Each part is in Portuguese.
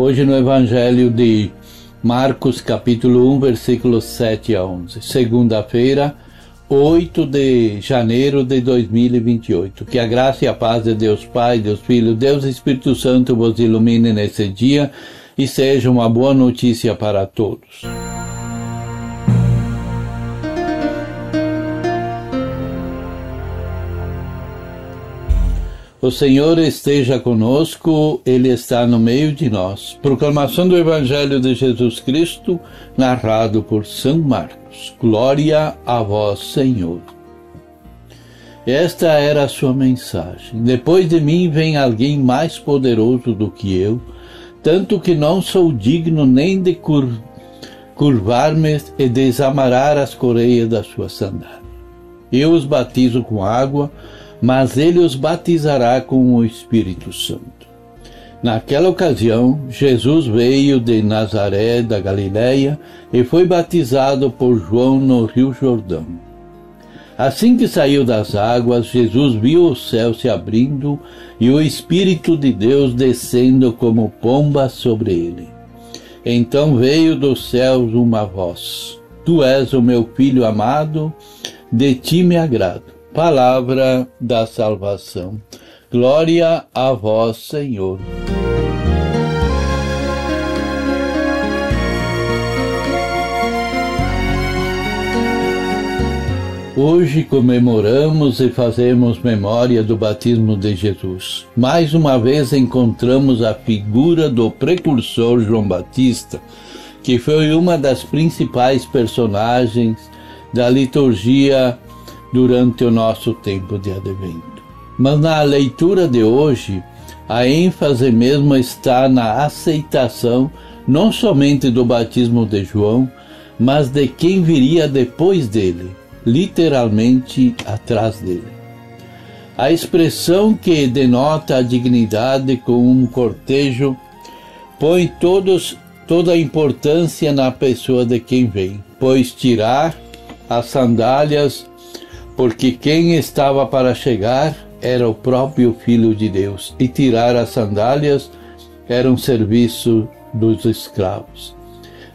Hoje no Evangelho de Marcos, capítulo 1, versículos 7 a 11. Segunda-feira, 8 de janeiro de 2028. Que a graça e a paz de Deus Pai, Deus Filho, Deus Espírito Santo vos ilumine nesse dia e seja uma boa notícia para todos. O Senhor esteja conosco, Ele está no meio de nós. Proclamação do Evangelho de Jesus Cristo, narrado por São Marcos. Glória a vós, Senhor. Esta era a sua mensagem. Depois de mim vem alguém mais poderoso do que eu, tanto que não sou digno nem de cur curvar-me e desamarrar as correias da sua sandália. Eu os batizo com água, mas ele os batizará com o Espírito Santo. Naquela ocasião, Jesus veio de Nazaré da Galiléia e foi batizado por João no Rio Jordão. Assim que saiu das águas, Jesus viu o céu se abrindo e o Espírito de Deus descendo como pomba sobre ele. Então veio dos céus uma voz: Tu és o meu filho amado, de ti me agrado palavra da salvação. Glória a vós, Senhor. Hoje comemoramos e fazemos memória do batismo de Jesus. Mais uma vez encontramos a figura do precursor João Batista, que foi uma das principais personagens da liturgia durante o nosso tempo de advento. Mas na leitura de hoje, a ênfase mesmo está na aceitação não somente do batismo de João, mas de quem viria depois dele, literalmente atrás dele. A expressão que denota a dignidade com um cortejo põe todos, toda a importância na pessoa de quem vem, pois tirar as sandálias porque quem estava para chegar era o próprio Filho de Deus, e tirar as sandálias era um serviço dos escravos.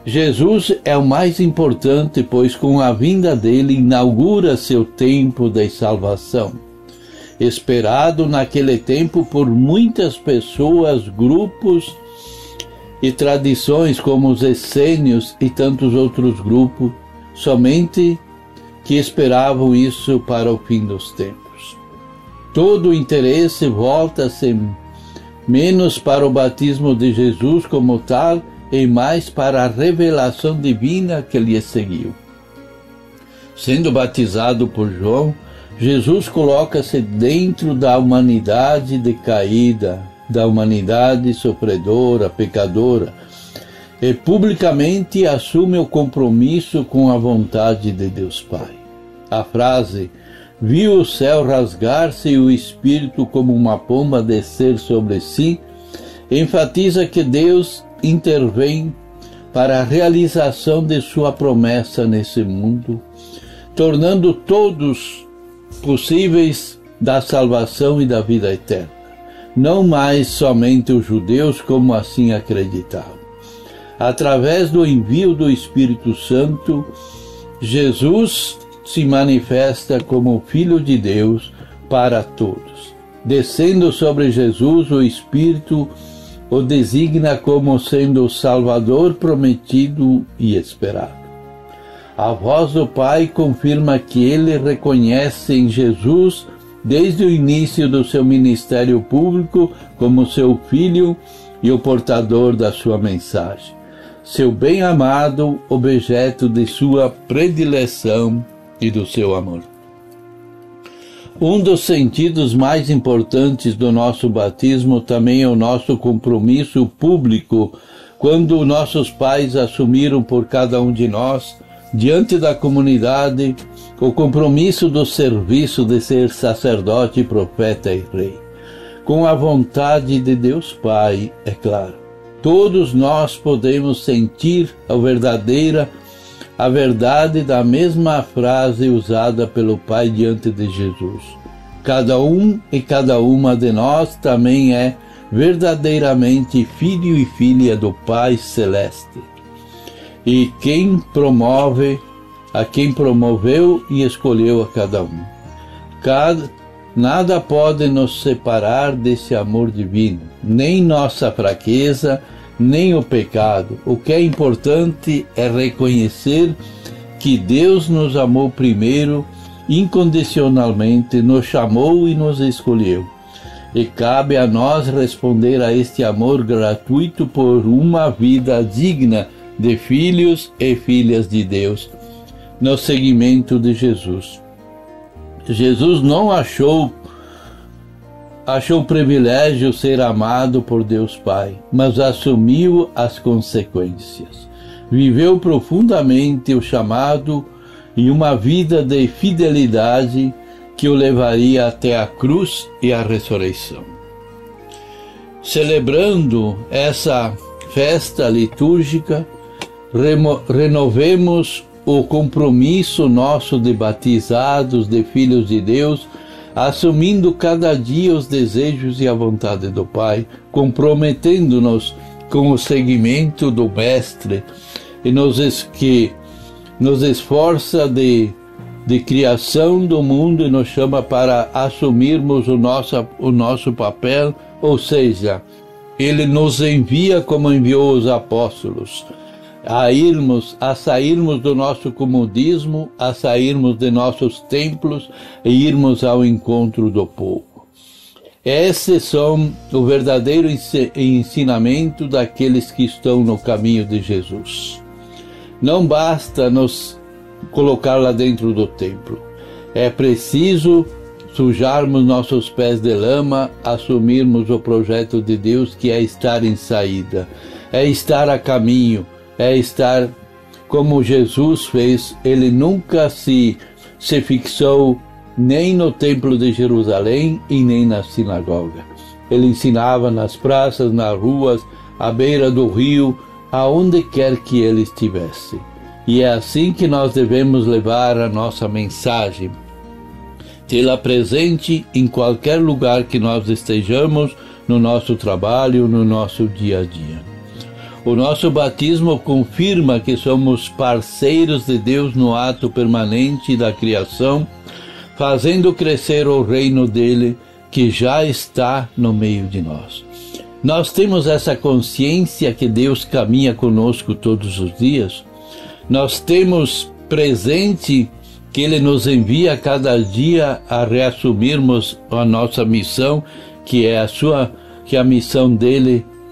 Jesus é o mais importante, pois com a vinda dele inaugura seu tempo de salvação. Esperado naquele tempo por muitas pessoas, grupos e tradições como os essênios e tantos outros grupos, somente que esperavam isso para o fim dos tempos. Todo o interesse volta-se menos para o batismo de Jesus como tal e mais para a revelação divina que lhe seguiu. Sendo batizado por João, Jesus coloca-se dentro da humanidade decaída, da humanidade sofredora, pecadora, e publicamente assume o compromisso com a vontade de Deus Pai. A frase viu o céu rasgar-se e o espírito como uma pomba descer sobre si enfatiza que Deus intervém para a realização de sua promessa nesse mundo, tornando todos possíveis da salvação e da vida eterna, não mais somente os judeus como assim acreditavam através do envio do Espírito Santo, Jesus se manifesta como Filho de Deus para todos. Descendo sobre Jesus, o Espírito o designa como sendo o Salvador prometido e esperado. A voz do Pai confirma que ele reconhece em Jesus, desde o início do seu ministério público, como seu filho e o portador da sua mensagem seu bem-amado, objeto de sua predileção e do seu amor. Um dos sentidos mais importantes do nosso batismo também é o nosso compromisso público quando nossos pais assumiram por cada um de nós, diante da comunidade, o compromisso do serviço de ser sacerdote, profeta e rei. Com a vontade de Deus Pai, é claro. Todos nós podemos sentir a verdadeira a verdade da mesma frase usada pelo Pai diante de Jesus. Cada um e cada uma de nós também é verdadeiramente filho e filha do Pai Celeste. E quem promove, a quem promoveu e escolheu a cada um. Cada, nada pode nos separar desse amor divino, nem nossa fraqueza, nem o pecado. O que é importante é reconhecer que Deus nos amou primeiro, incondicionalmente, nos chamou e nos escolheu. E cabe a nós responder a este amor gratuito por uma vida digna de filhos e filhas de Deus, no seguimento de Jesus. Jesus não achou achou privilégio ser amado por Deus Pai, mas assumiu as consequências. Viveu profundamente o chamado e uma vida de fidelidade que o levaria até a cruz e a ressurreição. Celebrando essa festa litúrgica, renovemos o compromisso nosso de batizados, de filhos de Deus, assumindo cada dia os desejos e a vontade do Pai, comprometendo-nos com o seguimento do Mestre e nos que nos esforça de, de criação do mundo e nos chama para assumirmos o nosso, o nosso papel, ou seja, ele nos envia como enviou os apóstolos a irmos, a sairmos do nosso comodismo, a sairmos de nossos templos e irmos ao encontro do povo. Esses são o verdadeiro ensinamento daqueles que estão no caminho de Jesus. Não basta nos colocar lá dentro do templo. É preciso sujarmos nossos pés de lama, assumirmos o projeto de Deus que é estar em saída, é estar a caminho, é estar como Jesus fez. Ele nunca se, se fixou nem no Templo de Jerusalém e nem na sinagoga. Ele ensinava nas praças, nas ruas, à beira do rio, aonde quer que ele estivesse. E é assim que nós devemos levar a nossa mensagem. Tê-la presente em qualquer lugar que nós estejamos, no nosso trabalho, no nosso dia a dia. O nosso batismo confirma que somos parceiros de Deus no ato permanente da criação, fazendo crescer o reino dele que já está no meio de nós. Nós temos essa consciência que Deus caminha conosco todos os dias. Nós temos presente que Ele nos envia cada dia a reassumirmos a nossa missão, que é a sua, que é a missão dele